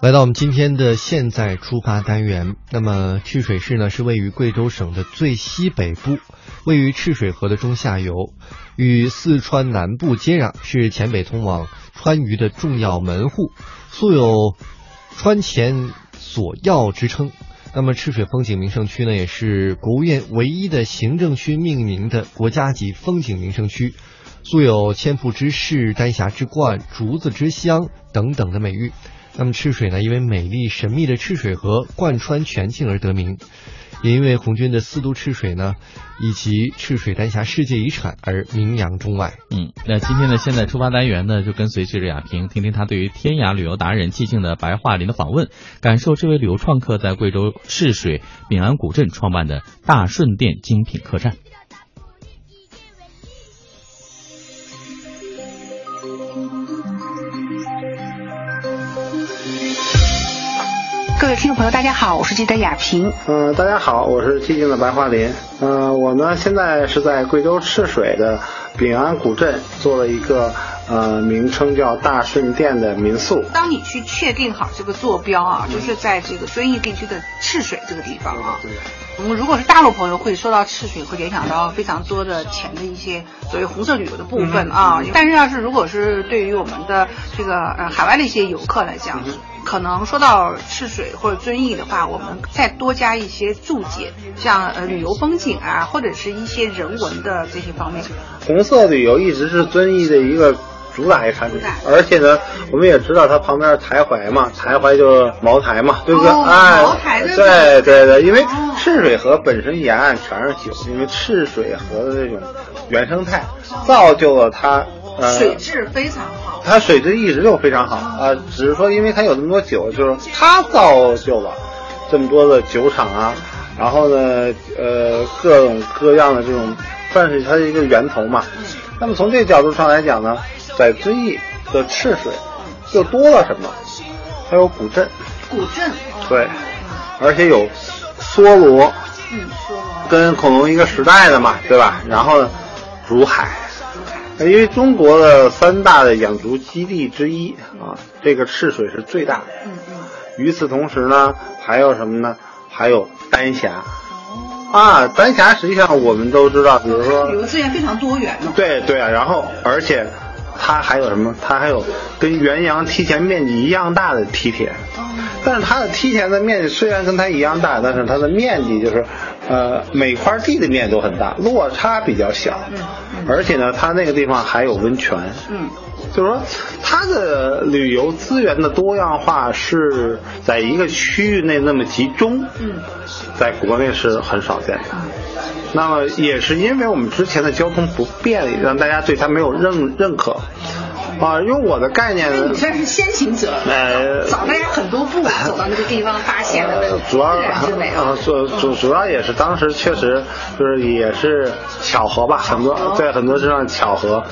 来到我们今天的现在出发单元，那么赤水市呢是位于贵州省的最西北部，位于赤水河的中下游，与四川南部接壤，是黔北通往川渝的重要门户，素有“川黔索要”之称。那么赤水风景名胜区呢，也是国务院唯一的行政区命名的国家级风景名胜区，素有“千瀑之势”“丹霞之冠”“竹子之乡”等等的美誉。那么赤水呢，因为美丽神秘的赤水河贯穿全境而得名，也因为红军的四渡赤水呢，以及赤水丹霞世界遗产而名扬中外。嗯，那今天呢现在出发单元呢，就跟随记者亚平，听听他对于天涯旅游达人寂静的白桦林的访问，感受这位旅游创客在贵州赤水丙安古镇创办的大顺店精品客栈。听众朋友，大家好，我是记者雅萍。嗯、大家好，我是寂静的白桦林。嗯、我呢现在是在贵州赤水的丙安古镇做了一个呃名称叫大顺店的民宿。当你去确定好这个坐标啊，就是在这个遵义地区的赤水这个地方啊。我们如果是大陆朋友，会说到赤水，会联想到非常多的钱的一些所谓红色旅游的部分啊。但是要是如果是对于我们的这个呃海外的一些游客来讲，可能说到赤水或者遵义的话，我们再多加一些注解，像呃旅游风景啊，或者是一些人文的这些方面。红色旅游一直是遵义的一个主打一个产品，而且呢，我们也知道它旁边是台怀嘛，台怀就是茅台嘛，对不对？哦哎茅台，对对对对，因为哦赤水河本身沿岸全是酒，因为赤水河的这种原生态造就了它呃水质非常好。它水质一直就非常好啊、只是说因为它有那么多酒，就是它造就了这么多的酒厂啊，然后呢，呃，各种各样的这种，算是它的一个源头嘛。那么从这个角度上来讲呢，在遵义的赤水又多了什么？还有古镇，古镇，哦。对，而且有梭罗，嗯，说了，跟恐龙一个时代的嘛，对吧？然后呢，如海，因为中国的三大的养殖基地之一啊，这个赤水是最大的。嗯嗯，与此同时呢，还有什么呢？还有丹霞。啊，丹霞实际上我们都知道，比如说旅游资源非常多元呢。对对啊，然后而且它还有什么？它还有跟元阳梯田面积一样大的梯田，哦但是它的梯田的面积虽然跟它一样大，但是它的面积就是，呃，每块地的面积都很大，落差比较小。嗯而且呢，它那个地方还有温泉。嗯，就是说，它的旅游资源的多样化是在一个区域内那么集中，嗯，在国内是很少见的。那么也是因为我们之前的交通不便利，让大家对它没有认认可。啊，用我的概念呢你，算是先行者，呃早大家很多步走到那个地方，发现了那个主要自然之美啊，主主主要也是当时确实就是也是巧合吧，很多在很多地方巧合。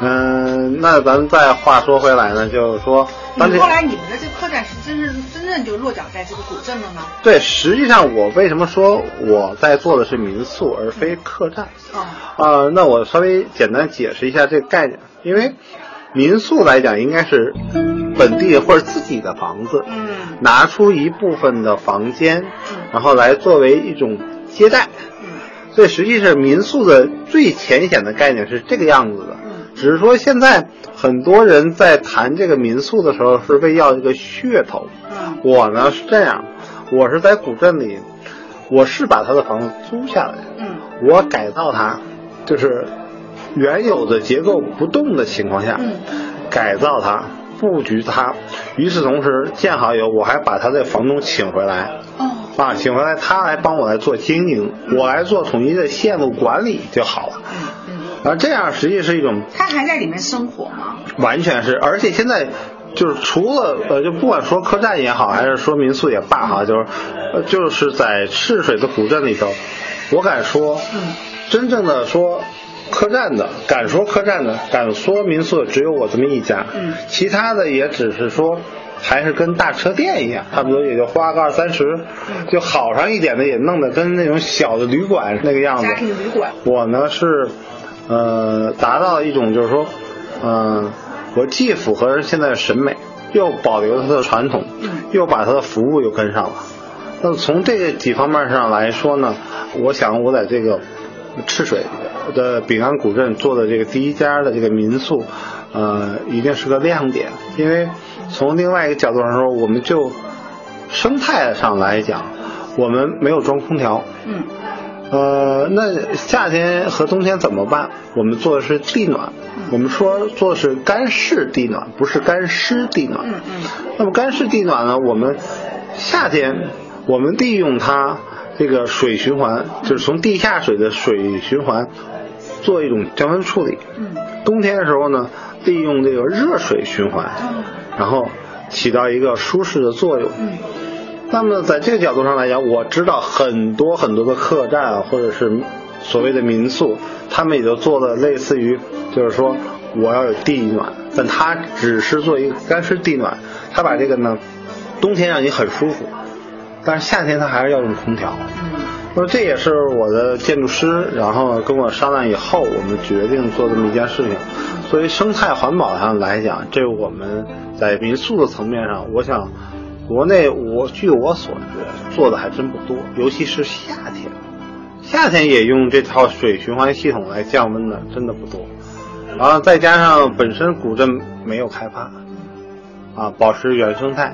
嗯，那咱们再话说回来呢，就是说，当这你后来你们的这个客栈是真正真正就落脚在这个古镇了吗？对，实际上我为什么说我在做的是民宿而非客栈？哦，啊、那我稍微简单解释一下这个概念，因为民宿来讲应该是本地或者自己的房子，嗯。拿出一部分的房间，然后来作为一种接待。嗯。所以实际是民宿的最浅显的概念是这个样子的，嗯。只是说现在很多人在谈这个民宿的时候是为要一个噱头。嗯。我呢是这样，我是在古镇里，我是把他的房子租下来，嗯。我改造它，就是原有的结构不动的情况下，嗯改造它，布局它。与此同时，建好以后，我还把他的房东请回来，哦啊，请回来他来帮我来做经营，我来做统一的线路管理就好了。嗯嗯，啊，这样实际是一种他还在里面生活吗？完全是，而且现在就是除了呃，就不管说客栈也好，还是说民宿也罢哈，就是呃，就是在赤水的古镇里头，我敢说，嗯真正的说客栈的，敢说客栈的，敢说民宿的，只有我这么一家，嗯其他的也只是说。还是跟大车店一样，差不多也就花个二三十，嗯就好上一点的也弄得跟那种小的旅馆那个样子。家庭旅馆。我呢是，呃，达到一种就是说，嗯、我既符合现在的审美，又保留了它的传统，又把它的服务又跟上了。那从这几方面上来说呢，我想我在这个赤水的丙安古镇做的这个第一家的这个民宿，呃，一定是个亮点。因为从另外一个角度上说，我们就生态上来讲，我们没有装空调。嗯。呃，那夏天和冬天怎么办？我们做的是地暖。我们说做的是干式地暖，不是干湿地暖。嗯嗯。那么干式地暖呢？我们夏天我们利用它这个水循环，就是从地下水的水循环做一种降温处理。嗯。冬天的时候呢，利用这个热水循环，然后起到一个舒适的作用。嗯。那么在这个角度上来讲，我知道很多很多的客栈或者是所谓的民宿，他们也就做了类似于，就是说我要有地暖，但他只是做一个干湿地暖，他把这个呢，冬天让你很舒服，但是夏天他还是要用空调。嗯。那这也是我的建筑师，然后跟我商量以后，我们决定做这么一件事情。作为生态环保上来讲，这我们在民宿的层面上，我想。国内我据我所知做的还真不多，尤其是夏天，夏天也用这套水循环系统来降温的真的不多。然后再加上本身古镇没有开发，啊，保持原生态。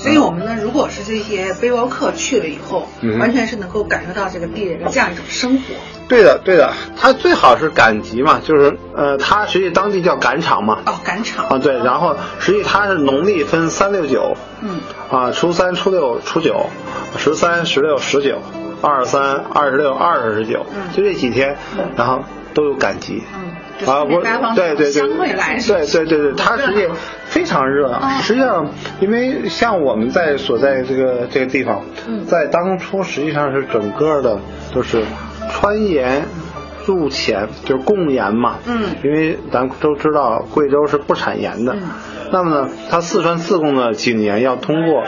所以我们呢，如果是这些背包客去了以后，完全是能够感受到这个地人的这样一种生活。对的，对的，他最好是赶集嘛，就是呃，他实际当地叫赶场嘛。哦，赶场。啊，对，然后实际他是农历分三六九。嗯。啊，初三、初六、初九，十三、十六、十九，二十三、二十六、二十九，就这几天，然后都有感激。嗯。啊，我对对对，对对对对，它实际非常热闹。实际上，因为像我们在所在这个这个地方，在当初实际上是整个的都是川盐入黔，就是贡盐嘛。嗯。因为咱都知道贵州是不产盐的，那么呢，它四川自贡的井盐要通过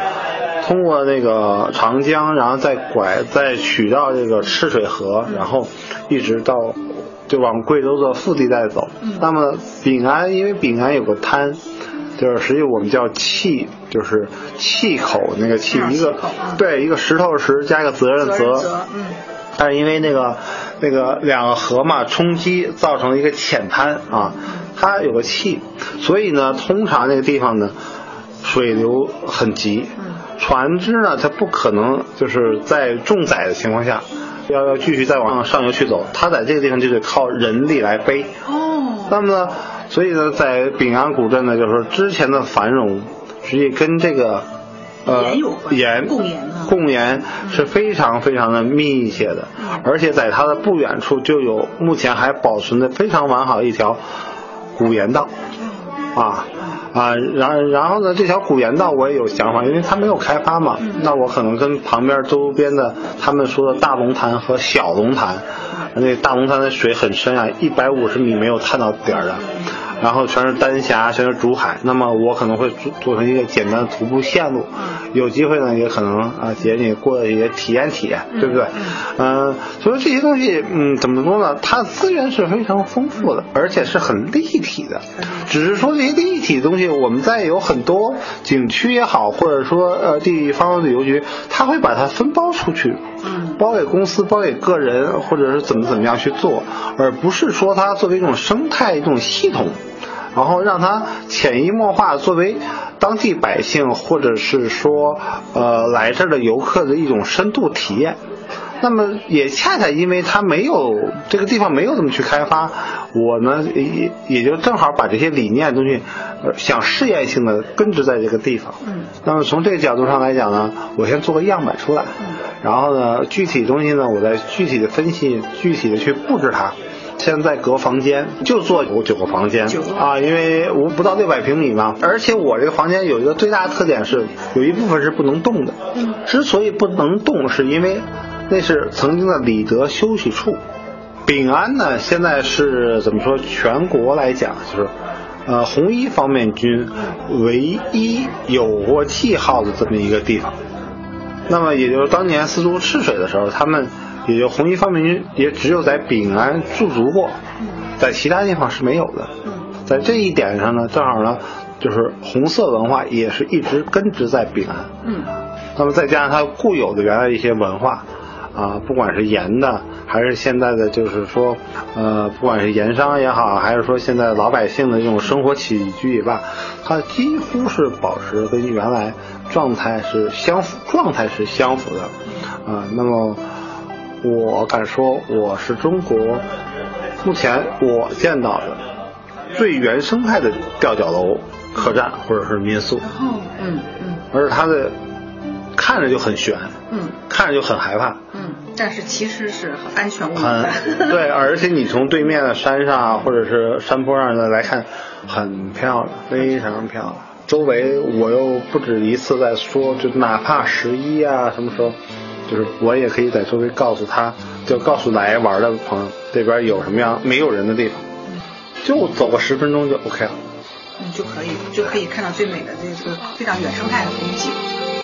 通过那个长江，然后再拐再取到这个赤水河，然后一直到。就往贵州的腹地带走。那么丙安，因为丙安有个滩，就是实际我们叫气，就是气口那个气，一个对一个石头石加一个责任的责。嗯。但是因为那个那个两个河嘛冲击，造成了一个浅滩啊，它有个气，所以呢，通常那个地方呢，水流很急，船只呢它不可能就是在重载的情况下。要要继续再往上游去走，它在这个地方就得靠人力来背。哦。那么呢，所以呢，在丙安古镇呢，就是说之前的繁荣，实际跟这个呃盐贡盐贡盐是非常非常的密切的，而且在它的不远处就有目前还保存的非常完好一条古盐道，啊。啊，然然后呢，这条古盐道我也有想法，因为它没有开发嘛，那我可能跟旁边周边的他们说的大龙潭和小龙潭，那大龙潭的水很深啊，一百五十米没有探到底儿的。然后全是丹霞，全是竹海。那么我可能会做做成一个简单的徒步线路，有机会呢，也可能啊，姐你过也体验体验，对不对？嗯，所以这些东西，嗯，怎么说呢？它资源是非常丰富的，而且是很立体的。只是说这些立体的东西，我们在有很多景区也好，或者说呃地方旅游局，他会把它分包出去，包给公司，包给个人，或者是怎么怎么样去做，而不是说它作为一种生态一种系统。然后让它潜移默化作为当地百姓或者是说呃来这儿的游客的一种深度体验。那么也恰恰因为它没有这个地方没有怎么去开发，我呢也也就正好把这些理念东西想试验性的根植在这个地方。嗯。那么从这个角度上来讲呢，我先做个样板出来，然后呢具体东西呢我再具体的分析，具体的去布置它。现在隔房间就做有九个房间啊，因为无不到六百平米嘛。而且我这个房间有一个最大的特点是，有一部分是不能动的。之所以不能动，是因为那是曾经的李德休息处。丙安呢，现在是怎么说？全国来讲，就是呃红一方面军唯一有过记号的这么一个地方。那么也就是当年四渡赤水的时候，他们。也就红一方面军也只有在丙安驻足过，在其他地方是没有的。在这一点上呢，正好呢，就是红色文化也是一直根植在丙安。嗯，那么再加上它固有的原来一些文化，啊，不管是盐的，还是现在的就是说，呃，不管是盐商也好，还是说现在老百姓的这种生活起居也罢，它几乎是保持跟原来状态是相符，状态是相符的，啊，那么我敢说我是中国目前我见到的最原生态的吊脚楼。客栈或者是民宿，哦，嗯嗯，而它的看着就很悬，嗯，看着就很害怕，嗯，但是其实是很安全无很的，对，而且你从对面的山上啊或者是山坡上的来看，很漂亮，非常漂亮。周围我又不止一次在说，就哪怕十一啊什么时候，就是我也可以在周围告诉他，就告诉来玩的朋友，这边有什么样没有人的地方，就走个十分钟就 OK 了。嗯，就可以就可以看到最美的这个非常原生态的风景。